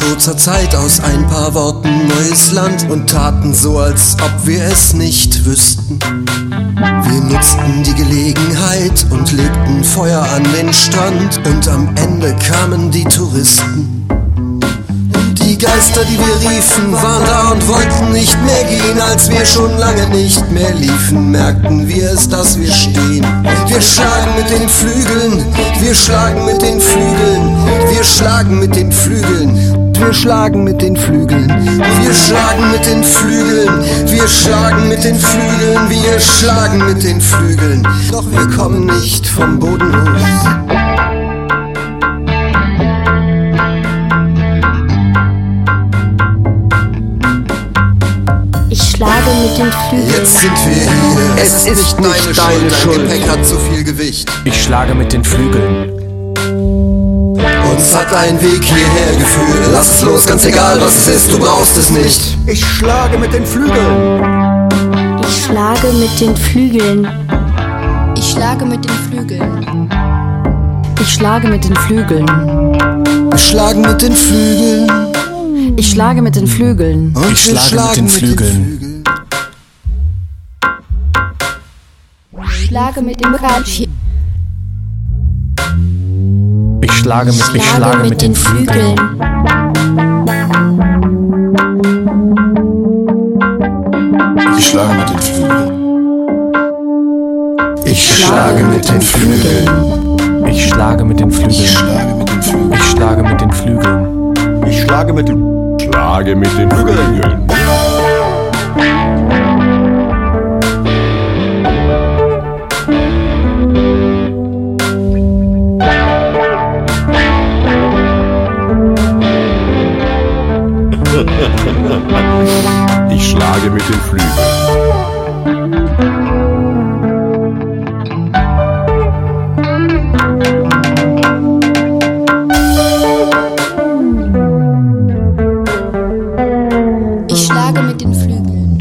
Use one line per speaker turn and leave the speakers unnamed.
kurzer Zeit aus ein paar Worten neues Land und taten so, als ob wir es nicht wüssten. Wir nutzten die Gelegenheit und legten Feuer an den Strand und am Ende kamen die Touristen. Die Geister, die wir riefen, waren da und wollten nicht mehr gehen. Als wir schon lange nicht mehr liefen, merkten wir es, dass wir stehen. Wir schlagen mit den Flügeln, wir schlagen mit den Flügeln, wir schlagen mit den Flügeln. Wir schlagen mit den Flügeln, wir schlagen mit den Flügeln, wir schlagen mit den Flügeln, wir schlagen mit den Flügeln. Doch wir kommen nicht vom Boden los.
Ich schlage mit den Flügeln.
Jetzt sind wir hier.
Es ist nicht deine
Dein
Schuld.
Gepäck hat zu viel Gewicht.
Ich schlage mit den Flügeln.
Uns hat ein Weg hierher geführt. Lass es los, ganz egal was es ist, du brauchst es nicht.
Ich schlage mit den Flügeln.
Ich schlage mit den Flügeln.
Ich schlage mit den Flügeln.
Ich schlage mit den Flügeln.
Wir schlagen mit den Flügeln.
Ich schlage mit den Flügeln.
Und
Ich schlage mit den
mit
Flügeln.
Ich schlage mit dem Ratschi.
Ich schlage mit, ich schlage mit den Flügeln.
Ich schlage mit den Flügeln. Ich schlage mit den Flügeln.
Ich schlage mit den Flügeln.
Ich schlage mit den Flügeln.
Ich schlage mit den Flügeln.
Ich schlage mit den Ich
schlage mit den Flügeln. Ich schlage mit den Flügeln.